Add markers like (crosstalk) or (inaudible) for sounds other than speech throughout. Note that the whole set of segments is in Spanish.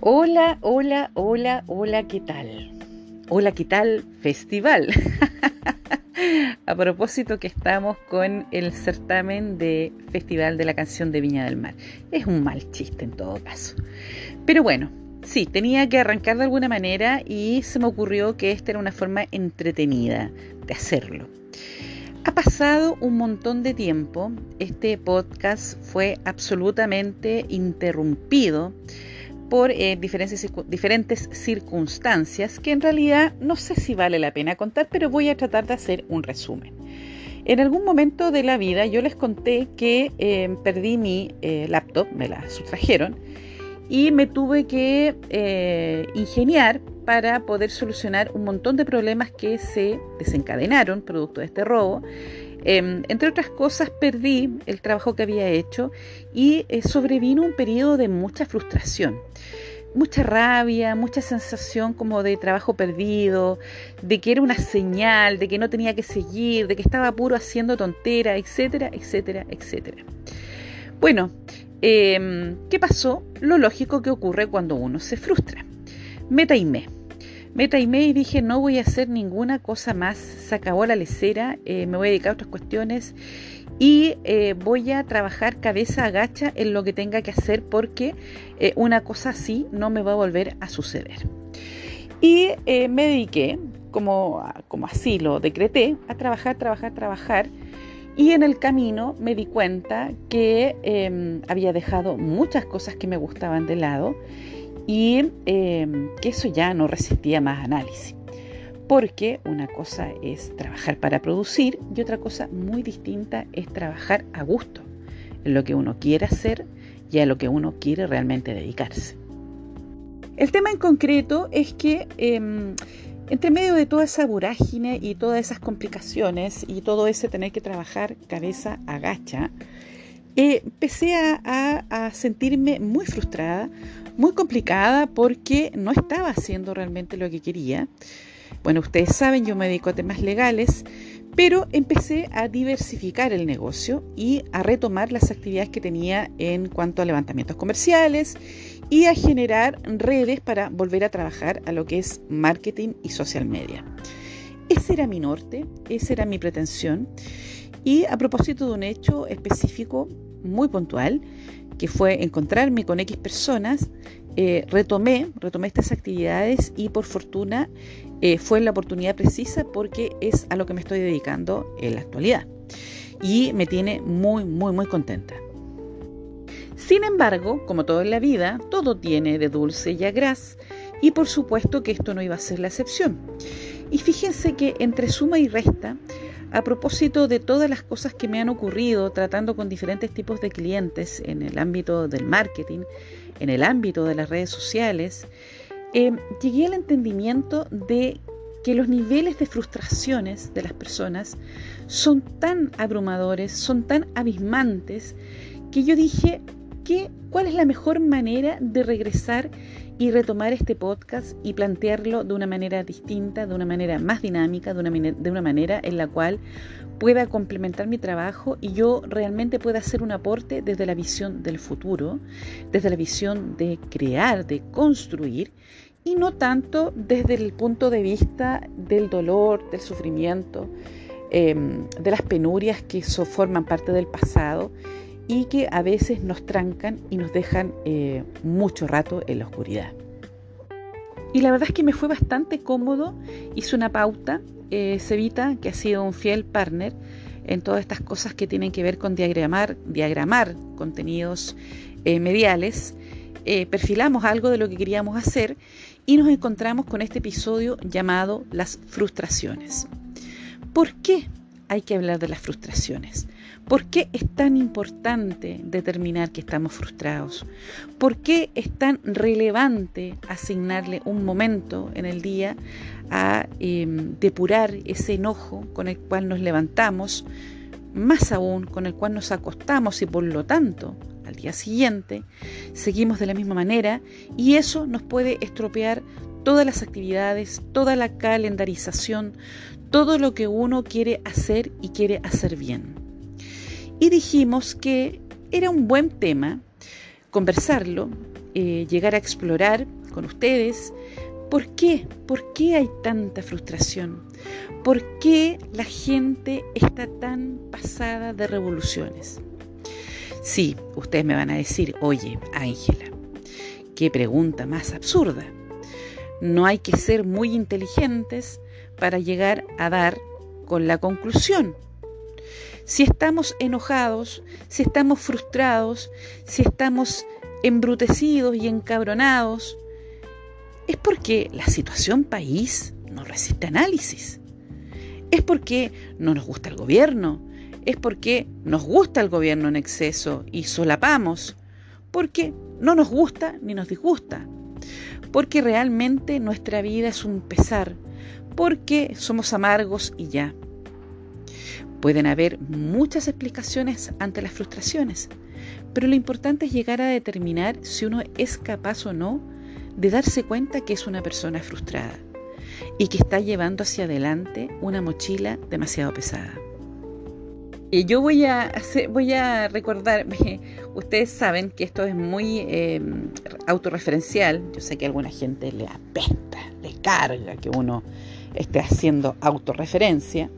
Hola, hola, hola, hola, ¿qué tal? Hola, ¿qué tal? Festival. (laughs) A propósito que estamos con el certamen de Festival de la Canción de Viña del Mar. Es un mal chiste en todo caso. Pero bueno, sí, tenía que arrancar de alguna manera y se me ocurrió que esta era una forma entretenida de hacerlo. Ha pasado un montón de tiempo, este podcast fue absolutamente interrumpido por eh, diferentes, circunstancias que en realidad no sé si vale la pena contar, pero voy a tratar de hacer un resumen. En algún momento de la vida yo les conté que eh, perdí mi eh, laptop, me la sustrajeron, y me tuve que ingeniar para poder solucionar un montón de problemas que se desencadenaron producto de este robo Em, entre otras cosas, perdí el trabajo que había hecho y eh, sobrevino un periodo de mucha frustración mucha rabia, mucha sensación como de trabajo perdido, de que era una señal, de que no tenía que seguir, de que estaba puro haciendo tontera, etcétera, etcétera, etcétera. Bueno, em, ¿qué pasó? Lo lógico que ocurre cuando uno se frustra. Me taimé. Me taimé y dije, no voy a hacer ninguna cosa más, se acabó la lecera, eh, me voy a dedicar a otras cuestiones y eh, voy a trabajar cabeza agacha en lo que tenga que hacer porque eh, una cosa así no me va a volver a suceder. Y me dediqué, como, como así lo decreté, a trabajar, trabajar, trabajar. Y en el camino me di cuenta que em, había dejado muchas cosas que me gustaban de lado y em, que eso ya no resistía más análisis. Porque una cosa es trabajar para producir y otra cosa muy distinta es trabajar a gusto, en lo que uno quiere hacer y a lo que uno quiere realmente dedicarse. El tema en concreto es que em, entre medio de toda esa vorágine y todas esas complicaciones y todo ese tener que trabajar cabeza agacha, eh, empecé a, sentirme muy frustrada, muy complicada porque no estaba haciendo realmente lo que quería. Bueno, ustedes saben, yo me dedico a temas legales, pero empecé a diversificar el negocio y a retomar las actividades que tenía en cuanto a levantamientos comerciales y a generar redes para volver a trabajar a lo que es marketing y social media. Ese era mi norte, esa era mi pretensión. Y a propósito de un hecho específico, muy puntual, que fue encontrarme con X personas, eh, retomé, retomé estas actividades y por fortuna eh, fue la oportunidad precisa porque es a lo que me estoy dedicando en la actualidad. Y me tiene muy, muy, muy contenta. Sin embargo, como todo en la vida, todo tiene de dulce y a gras, y por supuesto que esto no iba a ser la excepción. Y fíjense que entre suma y resta, a propósito de todas las cosas que me han ocurrido tratando con diferentes tipos de clientes en el ámbito del marketing, en el ámbito de las redes sociales, eh, llegué al entendimiento de que los niveles de frustraciones de las personas son tan abrumadores, son tan abismantes, que yo dije, ¿qué, ¿cuál es la mejor manera de regresar y retomar este podcast y plantearlo de una manera distinta, de una manera más dinámica, de una, de una manera en la cual pueda complementar mi trabajo y yo realmente pueda hacer un aporte desde la visión del futuro, desde la visión de crear, de construir y no tanto desde el punto de vista del dolor, del sufrimiento, em, de las penurias que forman parte del pasado y que a veces nos trancan y nos dejan eh, mucho rato en la oscuridad. Y la verdad es que me fue bastante cómodo, hice una pauta, eh, Cevita, que ha sido un fiel partner en todas estas cosas que tienen que ver con diagramar, diagramar contenidos eh, mediales, eh, perfilamos algo de lo que queríamos hacer y nos encontramos con este episodio llamado Las frustraciones. ¿Por qué hay que hablar de las frustraciones? ¿Por qué es tan importante determinar que estamos frustrados? ¿Por qué es tan relevante asignarle un momento en el día a em, depurar ese enojo con el cual nos levantamos, más aún con el cual nos acostamos y por lo tanto al día siguiente seguimos de la misma manera y eso nos puede estropear todas las actividades, toda la calendarización, todo lo que uno quiere hacer y quiere hacer bien y dijimos que era un buen tema conversarlo eh, llegar a explorar con ustedes por qué, por qué hay tanta frustración, por qué la gente está tan pasada de revoluciones. Sí, ustedes me van a decir, oye, Ángela, qué pregunta más absurda. No hay que ser muy inteligentes para llegar a dar con la conclusión. Si estamos enojados, si estamos frustrados, si estamos embrutecidos y encabronados, es porque la situación país no resiste análisis. Es porque no nos gusta el gobierno, es porque nos gusta el gobierno en exceso y solapamos, porque no nos gusta ni nos disgusta, porque realmente nuestra vida es un pesar, porque somos amargos y ya. Pueden haber muchas explicaciones ante las frustraciones, pero lo importante es llegar a determinar si uno es capaz o no de darse cuenta que es una persona frustrada y que está llevando hacia adelante una mochila demasiado pesada. Y yo voy a, hacer, voy a recordarme, ustedes saben que esto es muy em, autorreferencial, yo sé que a alguna gente le apesta, le carga que uno esté haciendo autorreferencia,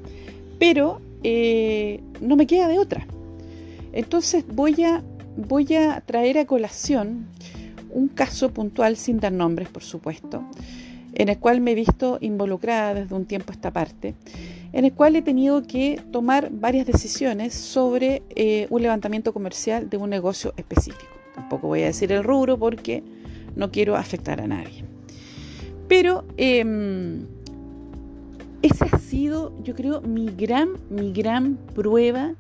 pero eh, no me queda de otra. Entonces voy a, voy a traer a colación un caso puntual, sin dar nombres por supuesto, en el cual me he visto involucrada desde un tiempo a esta parte, en el cual he tenido que tomar varias decisiones sobre eh, un levantamiento comercial de un negocio específico. Tampoco voy a decir el rubro porque no quiero afectar a nadie. Pero eh, esa ha sido, yo creo, mi gran, mi gran prueba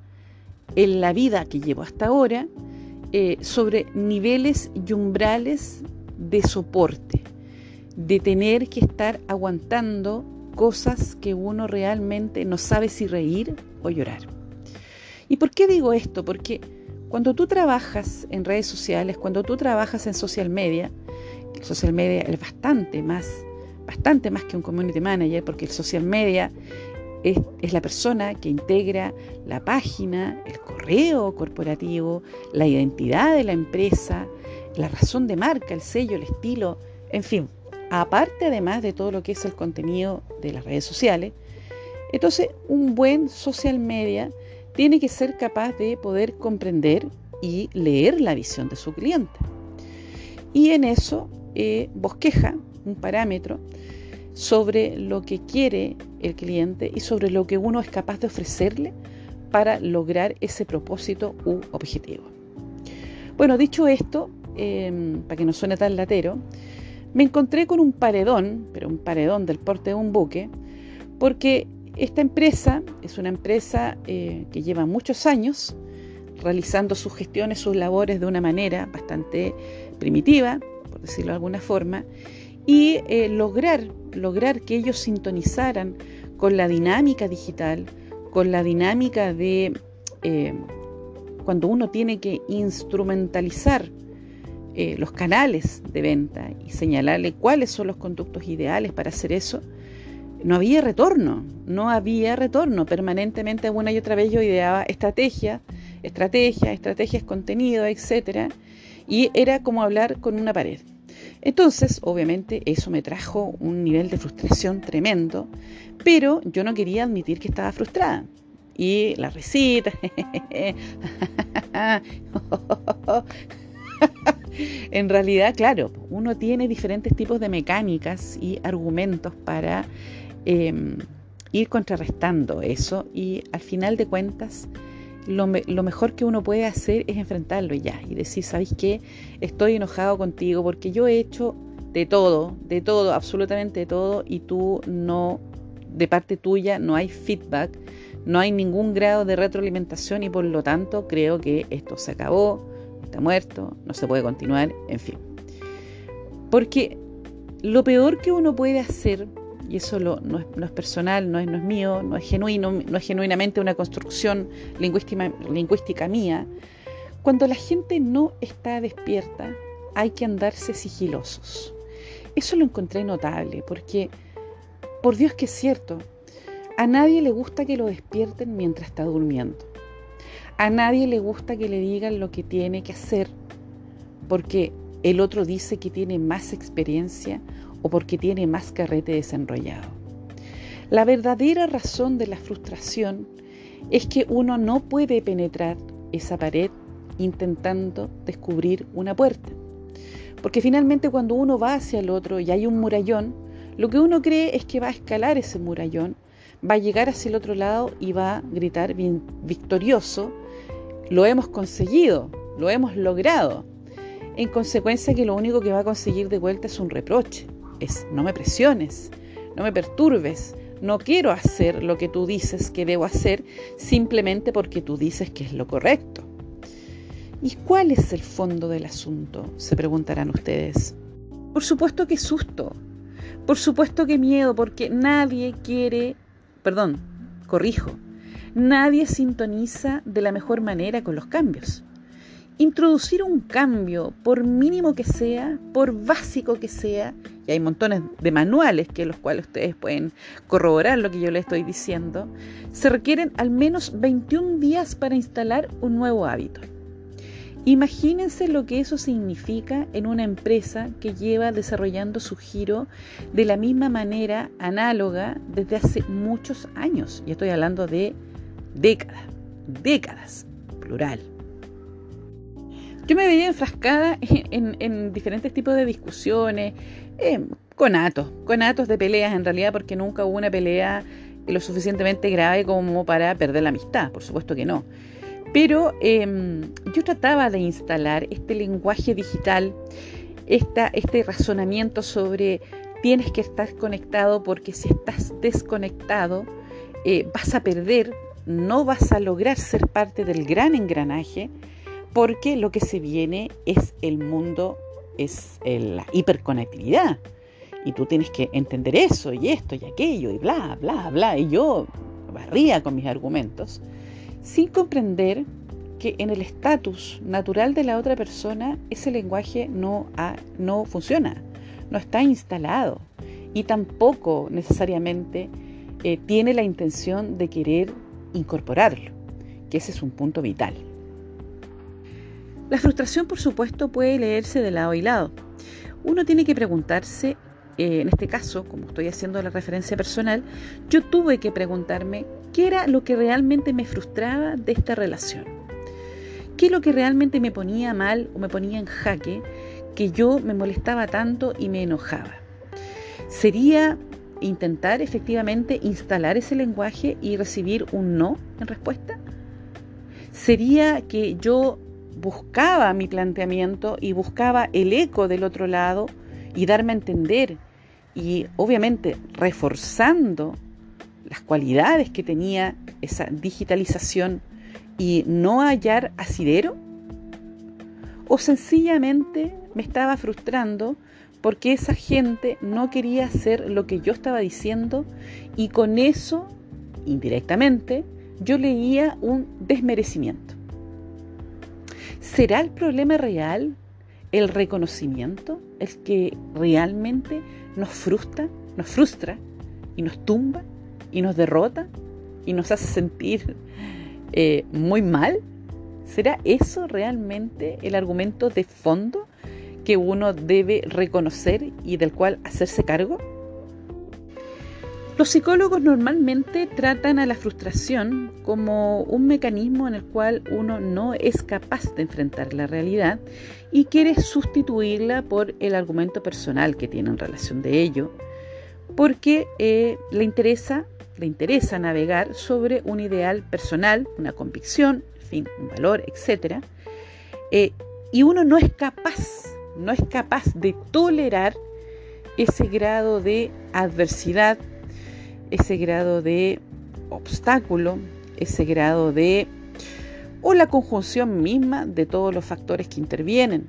en la vida que llevo hasta ahora eh, sobre niveles y umbrales de soporte, de tener que estar aguantando cosas que uno realmente no sabe si reír o llorar. ¿Y por qué digo esto? Porque cuando tú trabajas en redes sociales, cuando tú trabajas en social media, social media es bastante más bastante más que un community manager, porque el social media es, la persona que integra la página, el correo corporativo, la identidad de la empresa, la razón de marca, el sello, el estilo, en fin, aparte además de todo lo que es el contenido de las redes sociales. Entonces, un buen social media tiene que ser capaz de poder comprender y leer la visión de su cliente. Y en eso eh, bosqueja un parámetro sobre lo que quiere el cliente y sobre lo que uno es capaz de ofrecerle para lograr ese propósito u objetivo. Bueno, dicho esto, em, para que no suene tan latero, me encontré con un paredón, pero un paredón del porte de un buque, porque esta empresa es una empresa eh, que lleva muchos años realizando sus gestiones, sus labores de una manera bastante primitiva, por decirlo de alguna forma, y eh, lograr, lograr que ellos sintonizaran con la dinámica digital, con la dinámica de eh, cuando uno tiene que instrumentalizar eh, los canales de venta y señalarle cuáles son los conductos ideales para hacer eso, no había retorno, no había retorno. Permanentemente, una y otra vez yo ideaba estrategia, estrategia, estrategias, contenido, etc. Y era como hablar con una pared. Entonces, obviamente, eso me trajo un nivel de frustración tremendo, pero yo no quería admitir que estaba frustrada. Y la risita, (laughs) en realidad, claro, uno tiene diferentes tipos de mecánicas y argumentos para em, ir contrarrestando eso y al final de cuentas lo, mejor que uno puede hacer es enfrentarlo ya y decir, ¿sabes qué? Estoy enojado contigo porque yo he hecho de todo, de todo, absolutamente de todo y tú no, de parte tuya no hay feedback, no hay ningún grado de retroalimentación y por lo tanto creo que esto se acabó, está muerto, no se puede continuar, en fin. Porque lo peor que uno puede hacer y eso no, es, personal, no es, no mío, no es genuino, no es genuinamente una construcción lingüística, lingüística mía, cuando la gente no está despierta, hay que andarse sigilosos. Eso lo encontré notable, porque, por Dios que es cierto, a nadie le gusta que lo despierten mientras está durmiendo. A nadie le gusta que le digan lo que tiene que hacer, porque el otro dice que tiene más experiencia o porque tiene más carrete desenrollado. La verdadera razón de la frustración es que uno no puede penetrar esa pared intentando descubrir una puerta. Porque finalmente cuando uno va hacia el otro y hay un murallón, lo que uno cree es que va a escalar ese murallón, va a llegar hacia el otro lado y va a gritar bien victorioso, lo hemos conseguido, lo hemos logrado. En consecuencia que lo único que va a conseguir de vuelta es un reproche, es no me presiones, no me perturbes, no quiero hacer lo que tú dices que debo hacer simplemente porque tú dices que es lo correcto. ¿Y cuál es el fondo del asunto? Se preguntarán ustedes. Por supuesto que susto, por supuesto que miedo, porque nadie quiere, perdón, corrijo, nadie sintoniza de la mejor manera con los cambios. Introducir un cambio, por mínimo que sea, por básico que sea, y hay montones de manuales que los cuales ustedes pueden corroborar lo que yo les estoy diciendo, se requieren al menos 21 días para instalar un nuevo hábito. Imagínense lo que eso significa en una empresa que lleva desarrollando su giro de la misma manera análoga desde hace muchos años. Y estoy hablando de décadas, décadas, plural. Yo me veía enfrascada (laughs) en, diferentes tipos de discusiones, eh, con atos, con atos de peleas en realidad, porque nunca hubo una pelea lo suficientemente grave como para perder la amistad, por supuesto que no. Pero em, yo trataba de instalar este lenguaje digital, este razonamiento sobre tienes que estar conectado porque si estás desconectado eh, vas a perder, no vas a lograr ser parte del gran engranaje porque lo que se viene es el mundo, es la hiperconectividad. Y tú tienes que entender eso y esto y aquello y bla, bla, bla. Y yo barría con mis argumentos sin comprender que en el estatus natural de la otra persona ese lenguaje no, no funciona, no está instalado y tampoco necesariamente eh, tiene la intención de querer incorporarlo, que ese es un punto vital. La frustración, por supuesto, puede leerse de lado y lado. Uno tiene que preguntarse, eh, en este caso, como estoy haciendo la referencia personal, yo tuve que preguntarme qué era lo que realmente me frustraba de esta relación. ¿Qué es lo que realmente me ponía mal o me ponía en jaque que yo me molestaba tanto y me enojaba? ¿Sería intentar efectivamente instalar ese lenguaje y recibir un no en respuesta? ¿Sería que yo buscaba mi planteamiento y buscaba el eco del otro lado y darme a entender y obviamente reforzando las cualidades que tenía esa digitalización y no hallar asidero? ¿O sencillamente me estaba frustrando porque esa gente no quería hacer lo que yo estaba diciendo y con eso, indirectamente, yo leía un desmerecimiento? ¿Será el problema real el reconocimiento el que realmente nos frustra, nos frustra y nos tumba y nos derrota y nos hace sentir eh, muy mal? ¿Será eso realmente el argumento de fondo que uno debe reconocer y del cual hacerse cargo? Los psicólogos normalmente tratan a la frustración como un mecanismo en el cual uno no es capaz de enfrentar la realidad y quiere sustituirla por el argumento personal que tiene en relación de ello, porque eh, le, interesa, le interesa navegar sobre un ideal personal, una convicción, en fin, un valor, etc. Eh, y uno no es capaz, no es capaz de tolerar ese grado de adversidad ese grado de obstáculo, ese grado de o la conjunción misma de todos los factores que intervienen,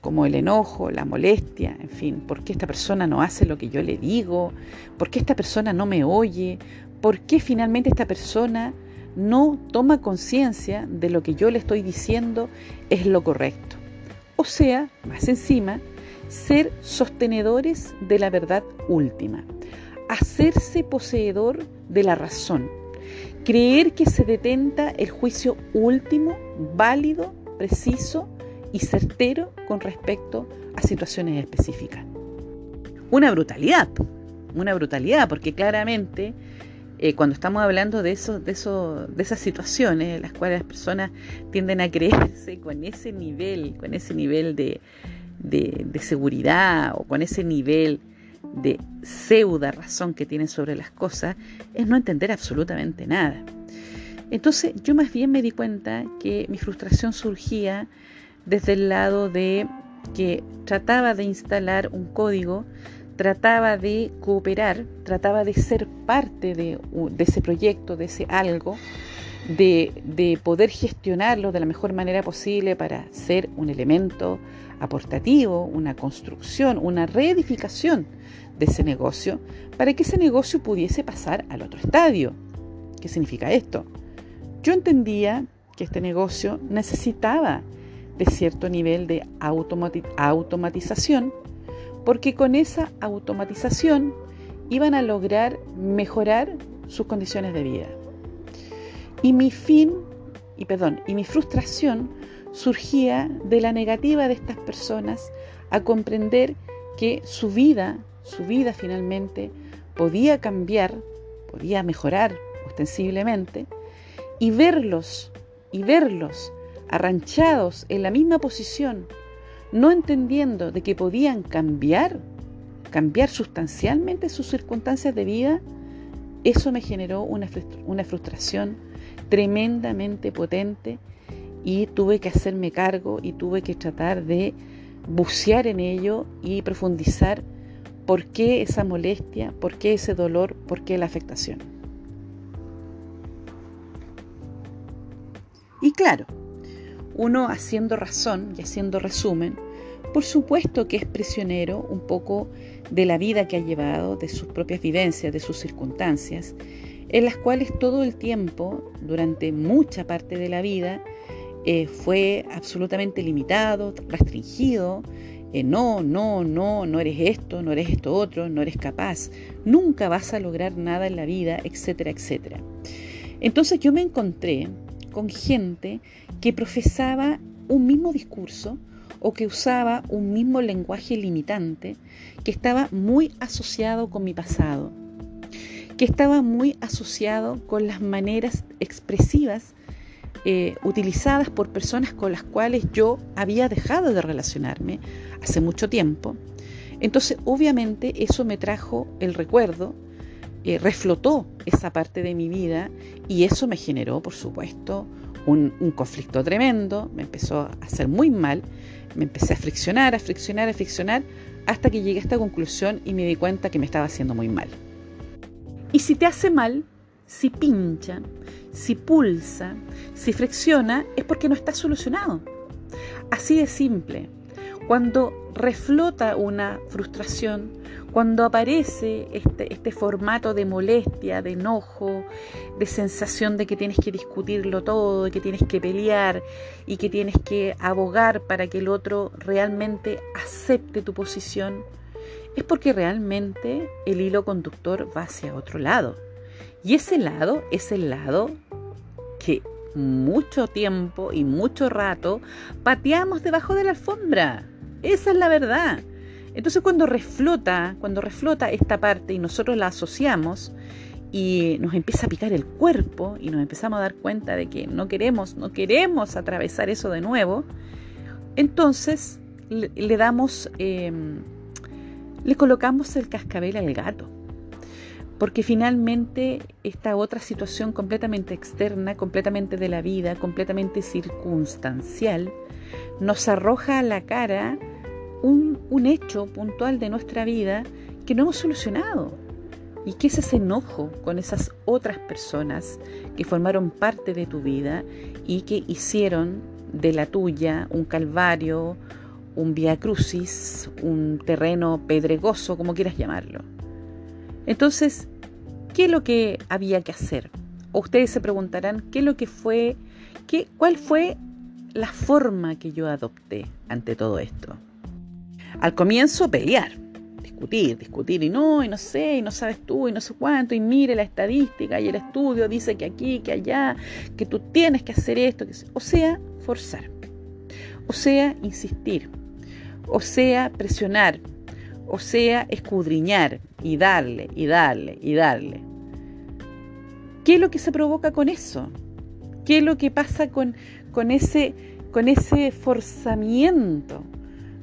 como el enojo, la molestia, en fin, ¿por qué esta persona no hace lo que yo le digo? ¿Por qué esta persona no me oye? ¿Por qué finalmente esta persona no toma conciencia de lo que yo le estoy diciendo es lo correcto? O sea, más encima, ser sostenedores de la verdad última hacerse poseedor de la razón, creer que se detenta el juicio último, válido, preciso y certero con respecto a situaciones específicas. Una brutalidad, una brutalidad, porque claramente eh, cuando estamos hablando de, de, de esas situaciones en las cuales las personas tienden a creerse con ese nivel, con ese nivel de, de, seguridad o con ese nivel de pseudo razón que tienen sobre las cosas, es no entender absolutamente nada. Entonces yo más bien me di cuenta que mi frustración surgía desde el lado de que trataba de instalar un código trataba de cooperar, trataba de ser parte de, ese proyecto, de ese algo, de, poder gestionarlo de la mejor manera posible para ser un elemento aportativo, una construcción, una reedificación de ese negocio, para que ese negocio pudiese pasar al otro estadio. ¿Qué significa esto? Yo entendía que este negocio necesitaba de cierto nivel de automatización porque con esa automatización iban a lograr mejorar sus condiciones de vida. Y mi fin, y perdón, y mi frustración surgía de la negativa de estas personas a comprender que su vida, su vida finalmente podía cambiar, podía mejorar ostensiblemente, y verlos, y verlos arranchados en la misma posición no entendiendo de que podían cambiar, cambiar sustancialmente sus circunstancias de vida, eso me generó una, frustración tremendamente potente y tuve que hacerme cargo y tuve que tratar de bucear en ello y profundizar por qué esa molestia, por qué ese dolor, por qué la afectación. Y claro, uno haciendo razón y haciendo resumen, por supuesto que es prisionero un poco de la vida que ha llevado, de sus propias vivencias, de sus circunstancias, en las cuales todo el tiempo, durante mucha parte de la vida, eh, fue absolutamente limitado, restringido. Eh, no, no, no, no eres esto, no eres esto otro, no eres capaz, nunca vas a lograr nada en la vida, etcétera, etcétera. Entonces yo me encontré con gente que profesaba un mismo discurso o que usaba un mismo lenguaje limitante que estaba muy asociado con mi pasado, que estaba muy asociado con las maneras expresivas eh, utilizadas por personas con las cuales yo había dejado de relacionarme hace mucho tiempo. Entonces, obviamente, eso me trajo el recuerdo eh, reflotó esa parte de mi vida y eso me generó, por supuesto, un, conflicto tremendo, me empezó a hacer muy mal, me empecé a friccionar, a friccionar, a friccionar, hasta que llegué a esta conclusión y me di cuenta que me estaba haciendo muy mal. Y si te hace mal, si pincha, si pulsa, si fricciona, es porque no está solucionado. Así de simple. Cuando reflota una frustración, cuando aparece este, este, formato de molestia, de enojo, de sensación de que tienes que discutirlo todo, de que tienes que pelear y que tienes que abogar para que el otro realmente acepte tu posición, es porque realmente el hilo conductor va hacia otro lado. Y ese lado es el lado que mucho tiempo y mucho rato pateamos debajo de la alfombra. Esa es la verdad. Entonces cuando reflota, cuando reflota esta parte y nosotros la asociamos y nos empieza a picar el cuerpo y nos empezamos a dar cuenta de que no queremos, no queremos atravesar eso de nuevo, entonces le, damos, em, le colocamos el cascabel al gato. Porque finalmente esta otra situación completamente externa, completamente de la vida, completamente circunstancial, nos arroja a la cara un, hecho puntual de nuestra vida que no hemos solucionado. ¿Y qué es ese enojo con esas otras personas que formaron parte de tu vida y que hicieron de la tuya un calvario, un via crucis, un terreno pedregoso, como quieras llamarlo? Entonces, ¿qué es lo que había que hacer? O ustedes se preguntarán, ¿qué es lo que fue, qué, cuál fue la forma que yo adopté ante todo esto? Al comienzo pelear, discutir, discutir, y no, y no sé, y no sabes tú, y no sé cuánto, y mire la estadística y el estudio dice que aquí, que allá, que tú tienes que hacer esto, que... o sea, forzar. o sea, insistir, o sea, presionar, o sea, escudriñar y darle y darle y darle. ¿Qué es lo que se provoca con eso? ¿Qué es lo que pasa con, con, ese, con ese forzamiento,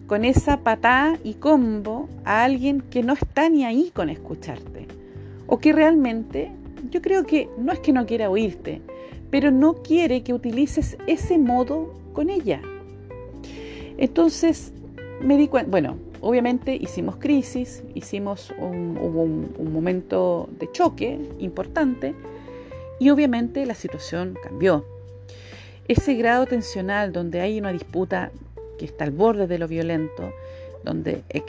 con esa patada y combo a alguien que no está ni ahí con escucharte? O que realmente, yo creo que no es que no quiera oírte, pero no quiere que utilices ese modo con ella. Entonces, me bueno, obviamente hicimos crisis, hicimos un, un, momento de choque importante y obviamente la situación cambió. Ese grado tensional donde hay una disputa que está al borde de lo violento, donde eh,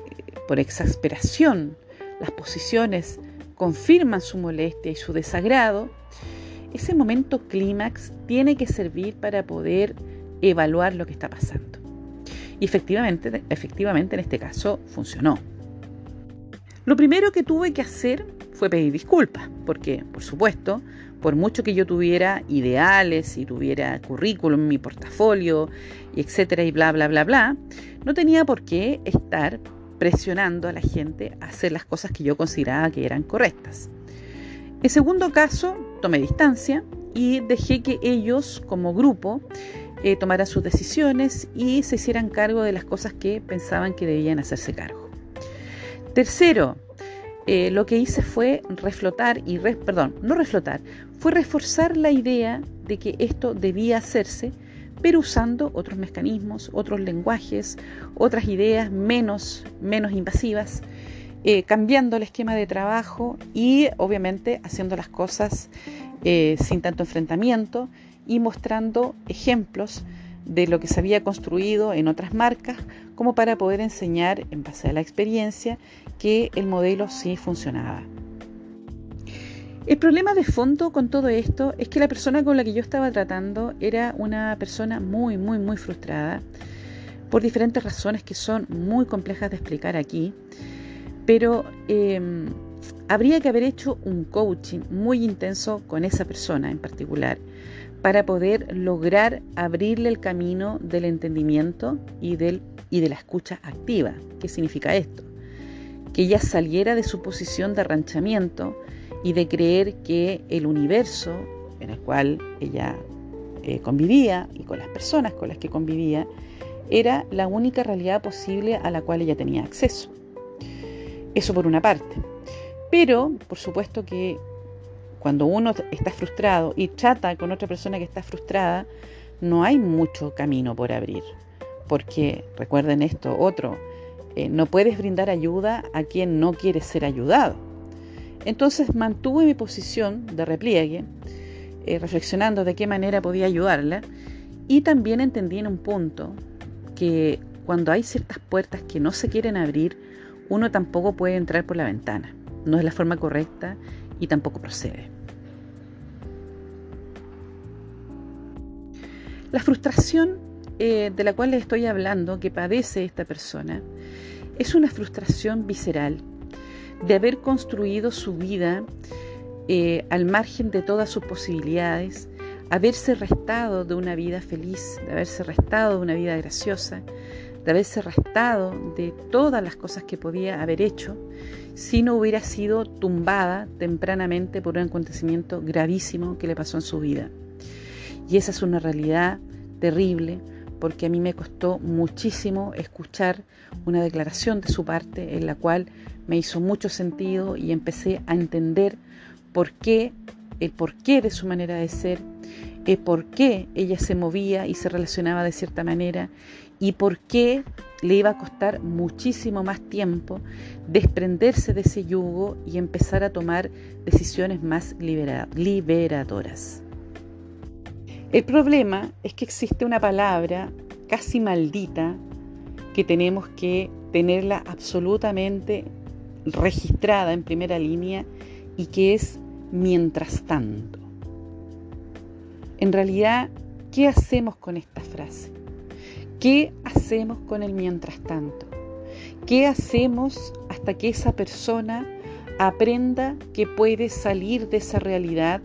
por exasperación las posiciones confirman su molestia y su desagrado, ese momento clímax tiene que servir para poder evaluar lo que está pasando. Y efectivamente, efectivamente en este caso funcionó. Lo primero que tuve que hacer fue pedir disculpas, porque por supuesto, por mucho que yo tuviera ideales y tuviera currículum mi portafolio, y etcétera, y bla, bla, bla, bla, no tenía por qué estar presionando a la gente a hacer las cosas que yo consideraba que eran correctas. En segundo caso, tomé distancia y dejé que ellos como grupo eh, sus decisiones y se hicieran cargo de las cosas que pensaban que debían hacerse cargo. Tercero, eh, lo que hice fue reflotar y, perdón, no reflotar, fue reforzar la idea de que esto debía hacerse, pero usando otros mecanismos, otros lenguajes, otras ideas menos, menos invasivas, eh, cambiando el esquema de trabajo y obviamente haciendo las cosas eh, sin tanto enfrentamiento y mostrando ejemplos de lo que se había construido en otras marcas como para poder enseñar en base a la experiencia que el modelo sí funcionaba. El problema de fondo con todo esto es que la persona con la que yo estaba tratando era una persona muy, muy, muy frustrada por diferentes razones que son muy complejas de explicar aquí pero em, habría que haber hecho un coaching muy intenso con esa persona en particular para poder lograr abrirle el camino del entendimiento y, del, y de la escucha activa. ¿Qué significa esto? Que ella saliera de su posición de arranchamiento y de creer que el universo en el cual ella eh, convivía y con las personas con las que convivía era la única realidad posible a la cual ella tenía acceso. Eso por una parte. Pero, por supuesto que cuando uno está frustrado y trata con otra persona que está frustrada, no hay mucho camino por abrir. Porque, recuerden esto, otro, eh, no puedes brindar ayuda a quien no quiere ser ayudado. Entonces mantuve mi posición de repliegue, eh, reflexionando de qué manera podía ayudarla, y también entendí en un punto que cuando hay ciertas puertas que no se quieren abrir, uno tampoco puede entrar por la ventana. No es la forma correcta y tampoco procede. La frustración eh, de la cual les estoy hablando, que padece esta persona, es una frustración visceral de haber construido su vida eh, al margen de todas sus posibilidades, haberse restado de una vida feliz, de haberse restado de una vida graciosa, de haberse restado de todas las cosas que podía haber hecho si no hubiera sido tumbada tempranamente por un acontecimiento gravísimo que le pasó en su vida. Y esa es una realidad terrible porque a mí me costó muchísimo escuchar una declaración de su parte en la cual me hizo mucho sentido y empecé a entender por qué, el porqué de su manera de ser, el por qué ella se movía y se relacionaba de cierta manera y por qué le iba a costar muchísimo más tiempo desprenderse de ese yugo y empezar a tomar decisiones más liberadoras. El problema es que existe una palabra casi maldita que tenemos que tenerla absolutamente registrada en primera línea y que es mientras tanto. En realidad, ¿qué hacemos con esta frase? ¿Qué hacemos con el mientras tanto? ¿Qué hacemos hasta que esa persona aprenda que puede salir de esa realidad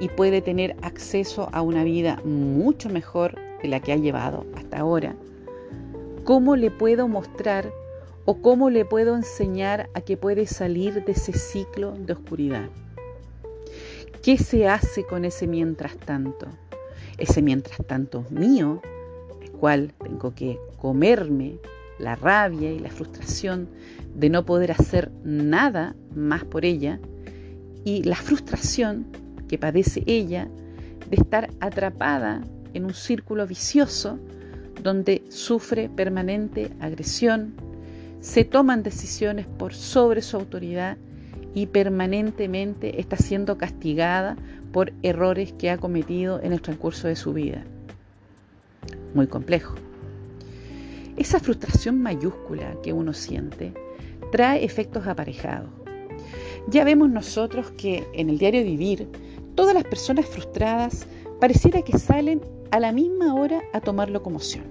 y puede tener acceso a una vida mucho mejor de la que ha llevado hasta ahora? ¿Cómo le puedo mostrar o cómo le puedo enseñar a que puede salir de ese ciclo de oscuridad? ¿Qué se hace con ese mientras tanto? Ese mientras tanto mío, el cual tengo que comerme la rabia y la frustración de no poder hacer nada más por ella y la frustración que padece ella de estar atrapada en un círculo vicioso donde sufre permanente agresión, se toman decisiones por sobre su autoridad y permanentemente está siendo castigada por errores que ha cometido en el transcurso de su vida. Muy complejo. Esa frustración mayúscula que uno siente trae efectos aparejados. Ya vemos nosotros que en el diario vivir, todas las personas frustradas pareciera que salen a la misma hora a tomar locomoción.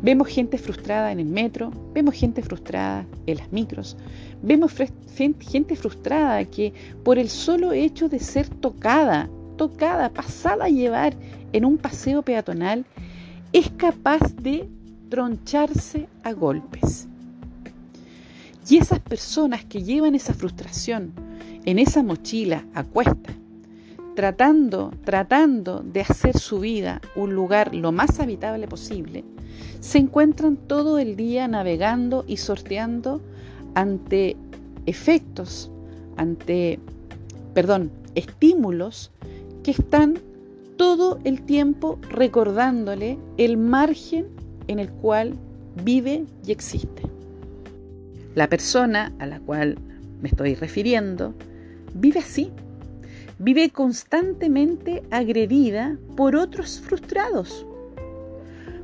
Vemos gente frustrada en el metro, vemos gente frustrada en las micros, vemos gente frustrada que por el solo hecho de ser tocada, tocada, pasada a llevar en un paseo peatonal, es capaz de troncharse a golpes. Y esas personas que llevan esa frustración en esa mochila a cuesta, tratando, tratando de hacer su vida un lugar lo más habitable posible, se encuentran todo el día navegando y sorteando ante efectos, ante, perdón, estímulos que están todo el tiempo recordándole el margen en el cual vive y existe. La persona a la cual me estoy refiriendo vive así, vive constantemente agredida por otros frustrados,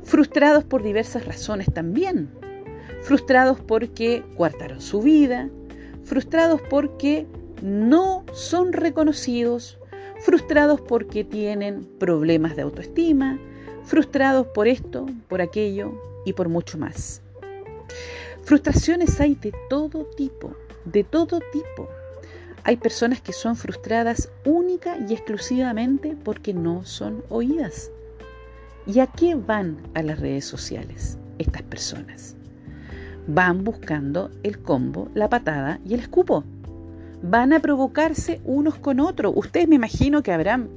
frustrados por diversas razones también, frustrados porque coartaron su vida, frustrados porque no son reconocidos, frustrados porque tienen problemas de autoestima, frustrados por esto, por aquello y por mucho más. Frustraciones hay de todo tipo, de todo tipo. Hay personas que son frustradas única y exclusivamente porque no son oídas. ¿Y a qué van a las redes sociales estas personas? Van buscando el combo, la patada y el escupo. Van a provocarse unos con otros. Ustedes me imagino que habrán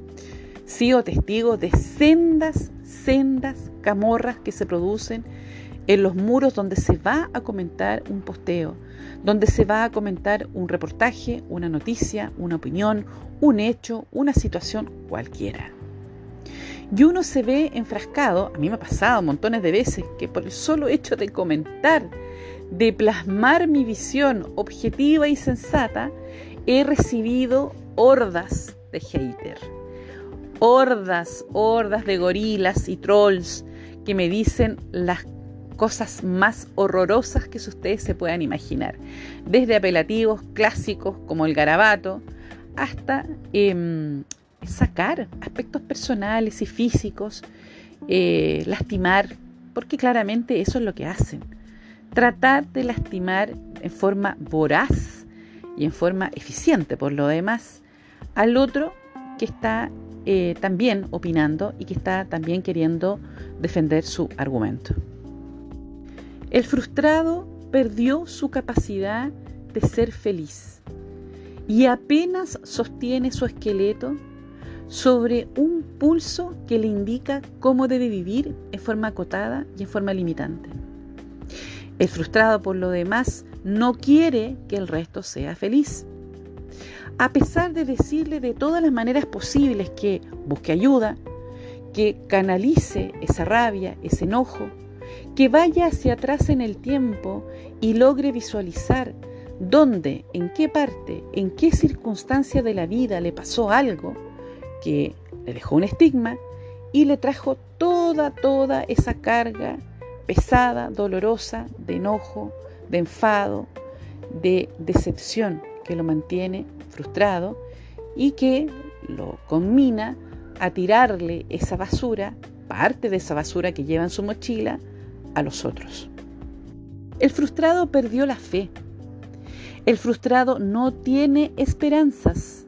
sido testigos de sendas sendas camorras que se producen en los muros donde se va a comentar un posteo, donde se va a comentar un reportaje, una noticia, una opinión, un hecho, una situación cualquiera. Y uno se ve enfrascado, a mí me ha pasado montones de veces, que por el solo hecho de comentar, de plasmar mi visión objetiva y sensata, he recibido hordas de haters. Hordas, hordas de gorilas y trolls que me dicen las cosas más horrorosas que ustedes se puedan imaginar, desde apelativos clásicos como el garabato hasta em, sacar aspectos personales y físicos, eh, lastimar, porque claramente eso es lo que hacen, tratar de lastimar en forma voraz y en forma eficiente por lo demás al otro que está eh, también opinando y que está también queriendo defender su argumento. El frustrado perdió su capacidad de ser feliz y apenas sostiene su esqueleto sobre un pulso que le indica cómo debe vivir en forma acotada y en forma limitante. El frustrado, por lo demás, no quiere que el resto sea feliz. A pesar de decirle de todas las maneras posibles que busque ayuda, que canalice esa rabia, ese enojo, que vaya hacia atrás en el tiempo y logre visualizar dónde, en qué parte, en qué circunstancia de la vida le pasó algo que le dejó un estigma y le trajo toda, toda esa carga pesada, dolorosa, de enojo, de enfado, de decepción que lo mantiene frustrado y que lo conmina a tirarle esa basura, parte de esa basura que lleva en su mochila, a los otros. El frustrado perdió la fe. El frustrado no tiene esperanzas.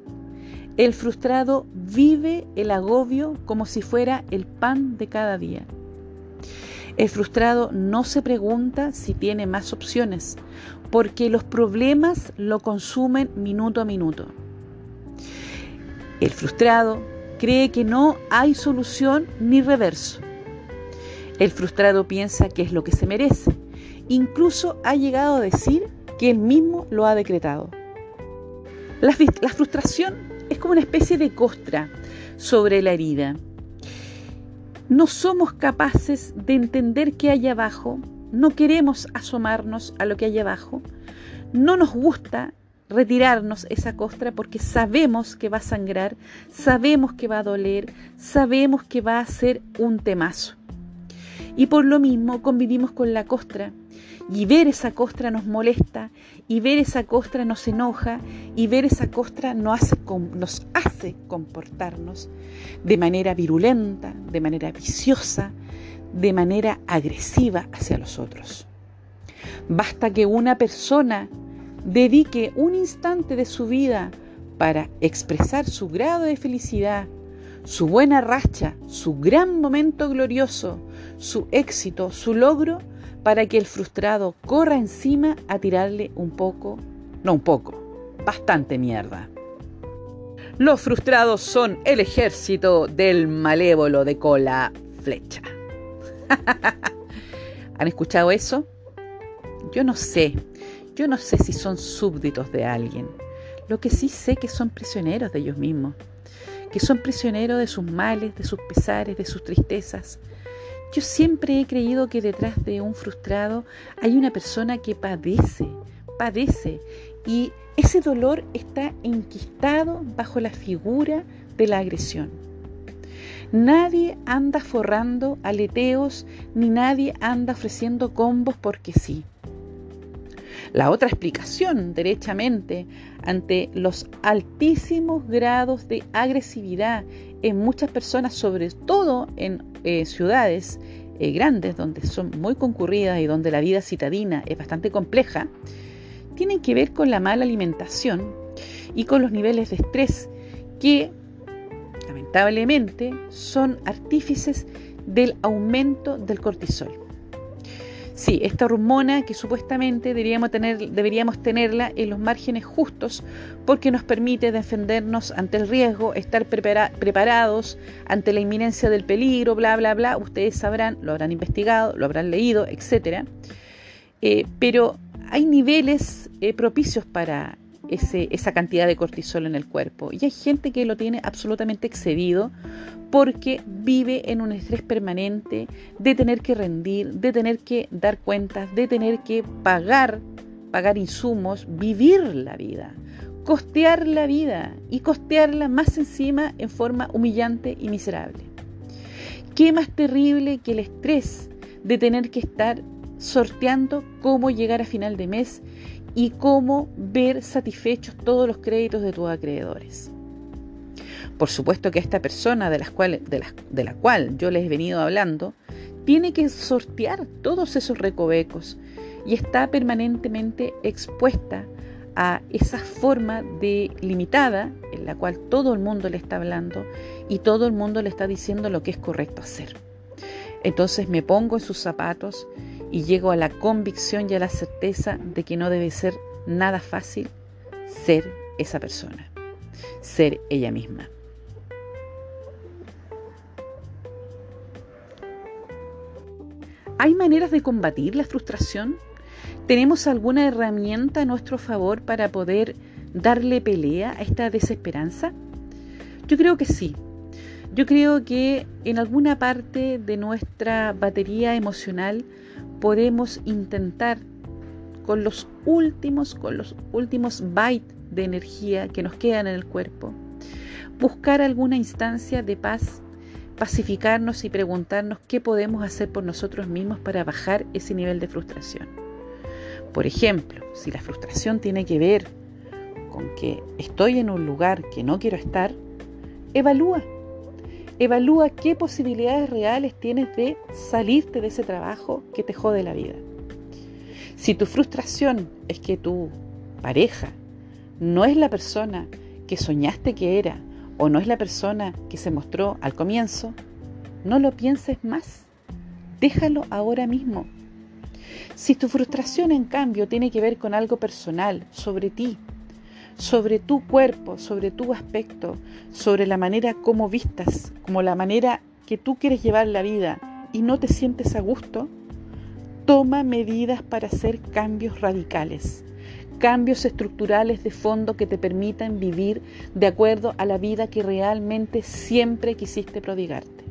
El frustrado vive el agobio como si fuera el pan de cada día. El frustrado no se pregunta si tiene más opciones, porque los problemas lo consumen minuto a minuto. El frustrado cree que no hay solución ni reverso. El frustrado piensa que es lo que se merece. Incluso ha llegado a decir que él mismo lo ha decretado. La, la frustración es como una especie de costra sobre la herida. No somos capaces de entender qué hay abajo, no queremos asomarnos a lo que hay abajo, no nos gusta retirarnos esa costra porque sabemos que va a sangrar, sabemos que va a doler, sabemos que va a ser un temazo. Y por lo mismo convivimos con la costra y ver esa costra nos molesta y ver esa costra nos enoja y ver esa costra nos hace, nos hace comportarnos de manera virulenta, de manera viciosa, de manera agresiva hacia los otros. Basta que una persona dedique un instante de su vida para expresar su grado de felicidad, su buena racha, su gran momento glorioso, su éxito, su logro, para que el frustrado corra encima a tirarle un poco, no un poco, bastante mierda. Los frustrados son el ejército del malévolo de cola flecha. (laughs) ¿Han escuchado eso? Yo no sé, yo no sé si son súbditos de alguien. Lo que sí sé que son prisioneros de ellos mismos, que son prisioneros de sus males, de sus pesares, de sus tristezas. Yo siempre he creído que detrás de un frustrado hay una persona que padece, padece, y ese dolor está enquistado bajo la figura de la agresión. Nadie anda forrando aleteos ni nadie anda ofreciendo combos porque sí. La otra explicación, derechamente, ante los altísimos grados de agresividad en muchas personas, sobre todo en eh, ciudades eh, grandes, donde son muy concurridas y donde la vida citadina es bastante compleja, tienen que ver con la mala alimentación y con los niveles de estrés que lamentablemente son artífices del aumento del cortisol. Sí, esta hormona que supuestamente deberíamos, tener, deberíamos tenerla en los márgenes justos porque nos permite defendernos ante el riesgo, estar preparados ante la inminencia del peligro, bla, bla, bla. Ustedes sabrán, lo habrán investigado, lo habrán leído, etc. Eh, pero hay niveles eh, propicios para esa cantidad de cortisol en el cuerpo. Y hay gente que lo tiene absolutamente excedido porque vive en un estrés permanente de tener que rendir, de tener que dar cuentas, de tener que pagar, pagar insumos, vivir la vida, costear la vida y costearla más encima en forma humillante y miserable. ¿Qué más terrible que el estrés de tener que estar sorteando cómo llegar a final de mes y cómo ver satisfechos todos los créditos de tus acreedores. Por supuesto que esta persona de, de, la cual yo les he venido hablando tiene que sortear todos esos recovecos y está permanentemente expuesta a esa forma de limitada en la cual todo el mundo le está hablando y todo el mundo le está diciendo lo que es correcto hacer. Entonces me pongo en sus zapatos y llego a la convicción y a la certeza de que no debe ser nada fácil ser esa persona, ser ella misma. ¿Hay maneras de combatir la frustración? ¿Tenemos alguna herramienta a nuestro favor para poder darle pelea a esta desesperanza? Yo creo que sí. Yo creo que en alguna parte de nuestra batería emocional podemos intentar con los últimos, con los últimos bytes de energía que nos quedan en el cuerpo, buscar alguna instancia de paz, pacificarnos y preguntarnos qué podemos hacer por nosotros mismos para bajar ese nivel de frustración. Por ejemplo, si la frustración tiene que ver con que estoy en un lugar que no quiero estar, evalúa Evalúa qué posibilidades reales tienes de salirte de ese trabajo que te jode la vida. Si tu frustración es que tu pareja no es la persona que soñaste que era o no es la persona que se mostró al comienzo, no lo pienses más. déjalo ahora mismo. Si tu frustración, en cambio, tiene que ver con algo personal, sobre ti, sobre tu cuerpo, sobre tu aspecto, sobre la manera como vistas, como la manera que tú quieres llevar la vida y no te sientes a gusto, toma medidas para hacer cambios radicales, cambios estructurales de fondo que te permitan vivir de acuerdo a la vida que realmente siempre quisiste prodigarte.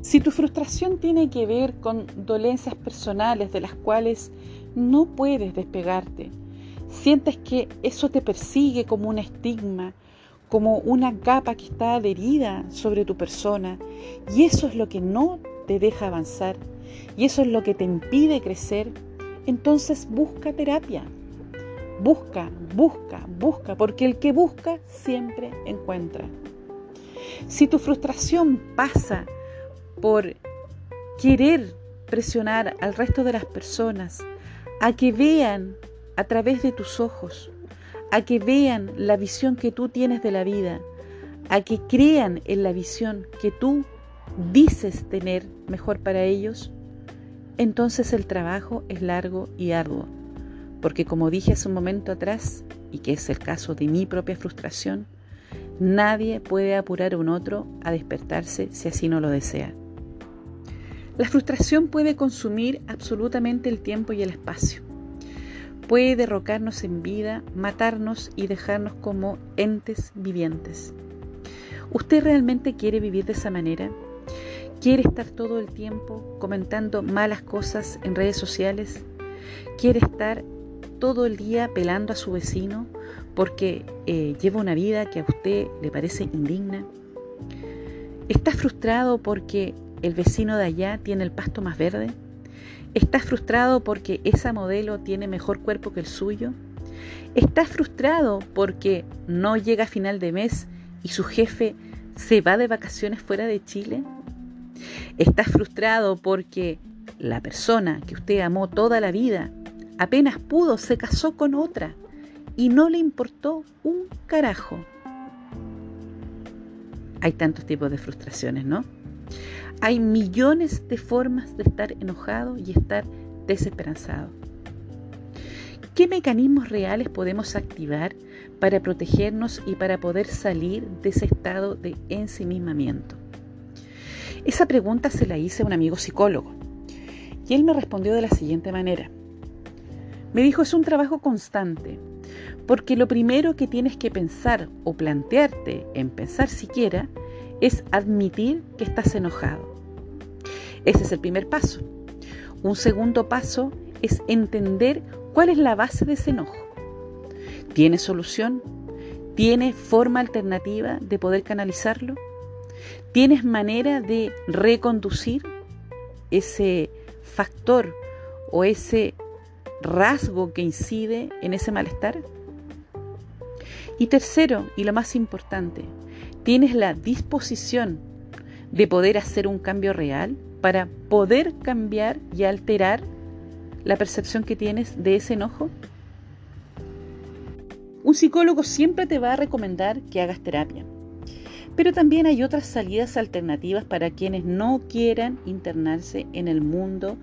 Si tu frustración tiene que ver con dolencias personales de las cuales no puedes despegarte, sientes que eso te persigue como un estigma, como una capa que está adherida sobre tu persona, y eso es lo que no te deja avanzar, y eso es lo que te impide crecer, entonces busca terapia. Busca, busca, busca, porque el que busca siempre encuentra. Si tu frustración pasa por querer presionar al resto de las personas a que vean a través de tus ojos, a que vean la visión que tú tienes de la vida, a que crean en la visión que tú dices tener mejor para ellos, entonces el trabajo es largo y arduo. Porque como dije hace un momento atrás, y que es el caso de mi propia frustración, nadie puede apurar a un otro a despertarse si así no lo desea. La frustración puede consumir absolutamente el tiempo y el espacio. Puede derrocarnos en vida, matarnos y dejarnos como entes vivientes. ¿Usted realmente quiere vivir de esa manera? ¿Quiere estar todo el tiempo comentando malas cosas en redes sociales? ¿Quiere estar todo el día pelando a su vecino porque eh, lleva una vida que a usted le parece indigna? ¿Está frustrado porque el vecino de allá tiene el pasto más verde? ¿Estás frustrado porque esa modelo tiene mejor cuerpo que el suyo? ¿Estás frustrado porque no llega a final de mes y su jefe se va de vacaciones fuera de Chile? ¿Estás frustrado porque la persona que usted amó toda la vida apenas pudo se casó con otra y no le importó un carajo? Hay tantos tipos de frustraciones, ¿no? Hay millones de formas de estar enojado y estar desesperanzado. ¿Qué mecanismos reales podemos activar para protegernos y para poder salir de ese estado de ensimismamiento? Esa pregunta se la hice a un amigo psicólogo y él me respondió de la siguiente manera. Me dijo, es un trabajo constante, porque lo primero que tienes que pensar o plantearte en pensar siquiera es admitir que estás enojado. Ese es el primer paso. Un segundo paso es entender cuál es la base de ese enojo. ¿Tiene solución? ¿Tiene forma alternativa de poder canalizarlo? ¿Tienes manera de reconducir ese factor o ese rasgo que incide en ese malestar? Y tercero, y lo más importante, ¿Tienes la disposición de poder hacer un cambio real para poder cambiar y alterar la percepción que tienes de ese enojo? Un psicólogo siempre te va a recomendar que hagas terapia, pero también hay otras salidas alternativas para quienes no quieran internarse en el mundo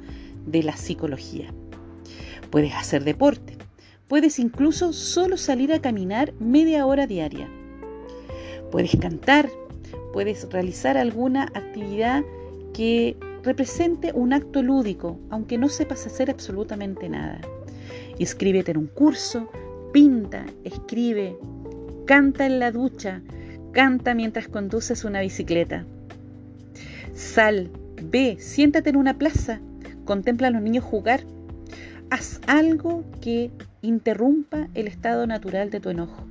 de la psicología. Puedes hacer deporte, puedes incluso solo salir a caminar media hora diaria Puedes cantar, puedes realizar alguna actividad que represente un acto lúdico, aunque no sepas hacer absolutamente nada. Inscríbete en un curso, pinta, escribe, canta en la ducha, canta mientras conduces una bicicleta. Sal, ve, siéntate en una plaza, contempla a los niños jugar. Haz algo que interrumpa el estado natural de tu enojo.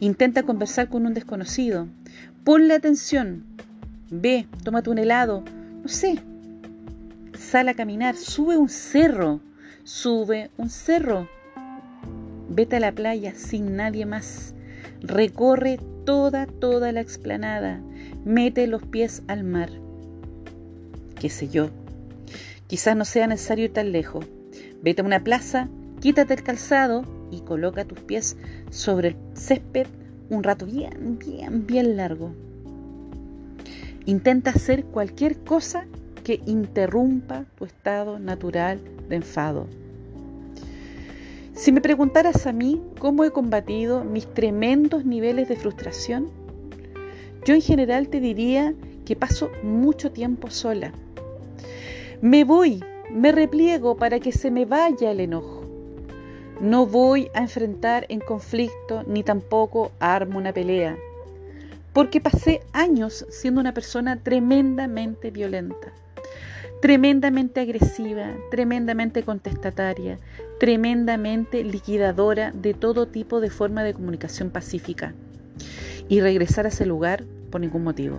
Intenta conversar con un desconocido. Ponle atención. Ve, tómate un helado. No sé. Sal a caminar. Sube un cerro. Sube un cerro. Vete a la playa sin nadie más. Recorre toda, toda la explanada. Mete los pies al mar. Qué sé yo. Quizás no sea necesario ir tan lejos. Vete a una plaza, quítate el calzado y coloca tus pies sobre el césped un rato bien, bien, bien largo. Intenta hacer cualquier cosa que interrumpa tu estado natural de enfado. Si me preguntaras a mí cómo he combatido mis tremendos niveles de frustración, yo en general te diría que paso mucho tiempo sola. Me voy, me repliego para que se me vaya el enojo. No voy a enfrentar en conflicto ni tampoco armo una pelea, porque pasé años siendo una persona tremendamente violenta, tremendamente agresiva, tremendamente contestataria, tremendamente liquidadora de todo tipo de forma de comunicación pacífica y regresar a ese lugar por ningún motivo.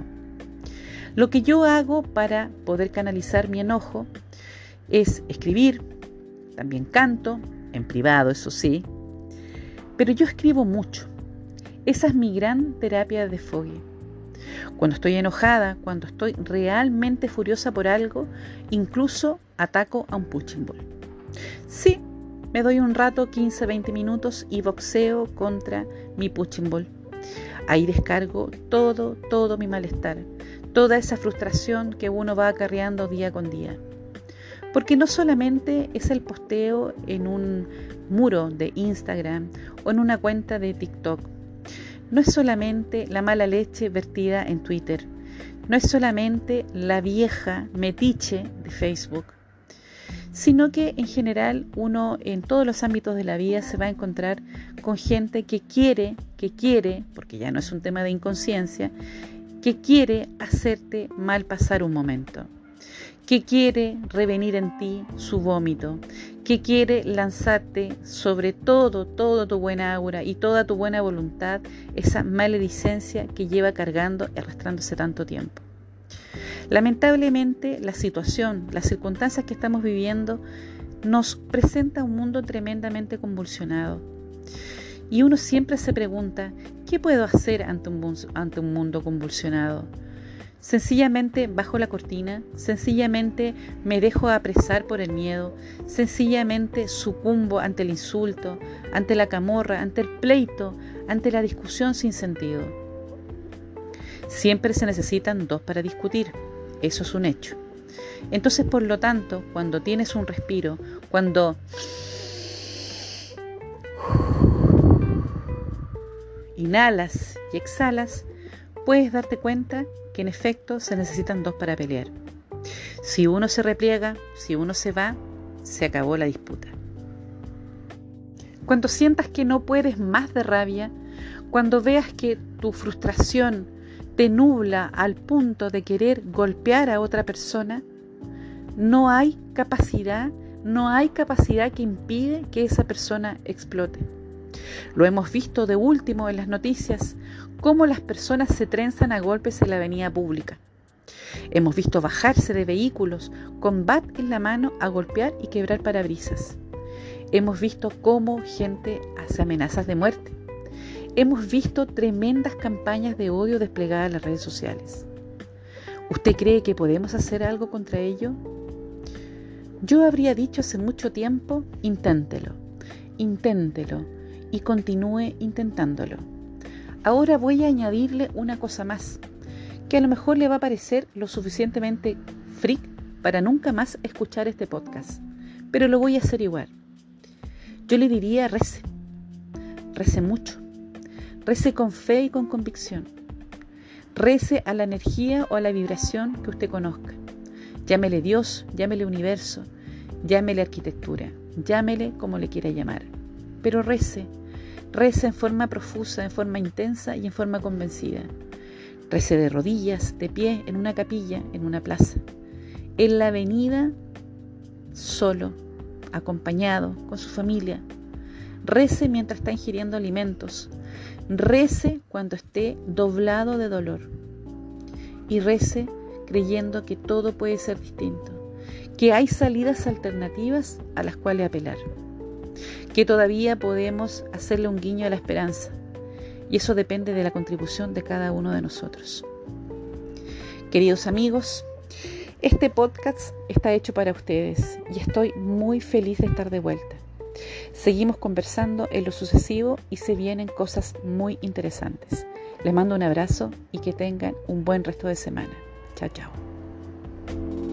Lo que yo hago para poder canalizar mi enojo es escribir, también canto, en privado, eso sí. Pero yo escribo mucho. Esa es mi gran terapia de fogue. Cuando estoy enojada, cuando estoy realmente furiosa por algo, incluso ataco a un punching ball. Sí, me doy un rato, 15, 20 minutos y boxeo contra mi punching ball. Ahí descargo todo, todo mi malestar, toda esa frustración que uno va acarreando día con día. Porque no solamente es el posteo en un muro de Instagram o en una cuenta de TikTok. No es solamente la mala leche vertida en Twitter. No es solamente la vieja metiche de Facebook. Sino que en general uno en todos los ámbitos de la vida se va a encontrar con gente que quiere, que quiere, porque ya no es un tema de inconsciencia, que quiere hacerte mal pasar un momento que quiere revenir en ti su vómito, que quiere lanzarte sobre todo, todo tu buena aura y toda tu buena voluntad, esa maledicencia que lleva cargando y arrastrándose tanto tiempo. Lamentablemente la situación, las circunstancias que estamos viviendo nos presenta un mundo tremendamente convulsionado. Y uno siempre se pregunta, ¿qué puedo hacer ante un mundo convulsionado? Sencillamente bajo la cortina, sencillamente me dejo apresar por el miedo, sencillamente sucumbo ante el insulto, ante la camorra, ante el pleito, ante la discusión sin sentido. Siempre se necesitan dos para discutir, eso es un hecho. Entonces, por lo tanto, cuando tienes un respiro, cuando (sighs) inhalas y exhalas, puedes darte cuenta que en efecto se necesitan dos para pelear. Si uno se repliega, si uno se va, se acabó la disputa. Cuando sientas que no puedes más de rabia, cuando veas que tu frustración te nubla al punto de querer golpear a otra persona, no hay capacidad, no hay capacidad que impide que esa persona explote. Lo hemos visto de último en las noticias, cómo las personas se trenzan a golpes en la avenida pública. Hemos visto bajarse de vehículos con bat en la mano a golpear y quebrar parabrisas. Hemos visto cómo gente hace amenazas de muerte. Hemos visto tremendas campañas de odio desplegadas en las redes sociales. ¿Usted cree que podemos hacer algo contra ello? Yo habría dicho hace mucho tiempo, inténtelo, inténtelo y continúe intentándolo. Ahora voy a añadirle una cosa más, que a lo mejor le va a parecer lo suficientemente freak para nunca más escuchar este podcast, pero lo voy a hacer igual. Yo le diría rece, rece mucho, rece con fe y con convicción, rece a la energía o a la vibración que usted conozca. Llámele Dios, llámele universo, llámele arquitectura, llámele como le quiera llamar, pero rece Reza en forma profusa, en forma intensa y en forma convencida. Rece de rodillas, de pie, en una capilla, en una plaza. En la avenida, solo, acompañado, con su familia. Rece mientras está ingiriendo alimentos. Rece cuando esté doblado de dolor. Y rece creyendo que todo puede ser distinto, que hay salidas alternativas a las cuales apelar que todavía podemos hacerle un guiño a la esperanza. Y eso depende de la contribución de cada uno de nosotros. Queridos amigos, este podcast está hecho para ustedes y estoy muy feliz de estar de vuelta. Seguimos conversando en lo sucesivo y se vienen cosas muy interesantes. Les mando un abrazo y que tengan un buen resto de semana. Chao, chao.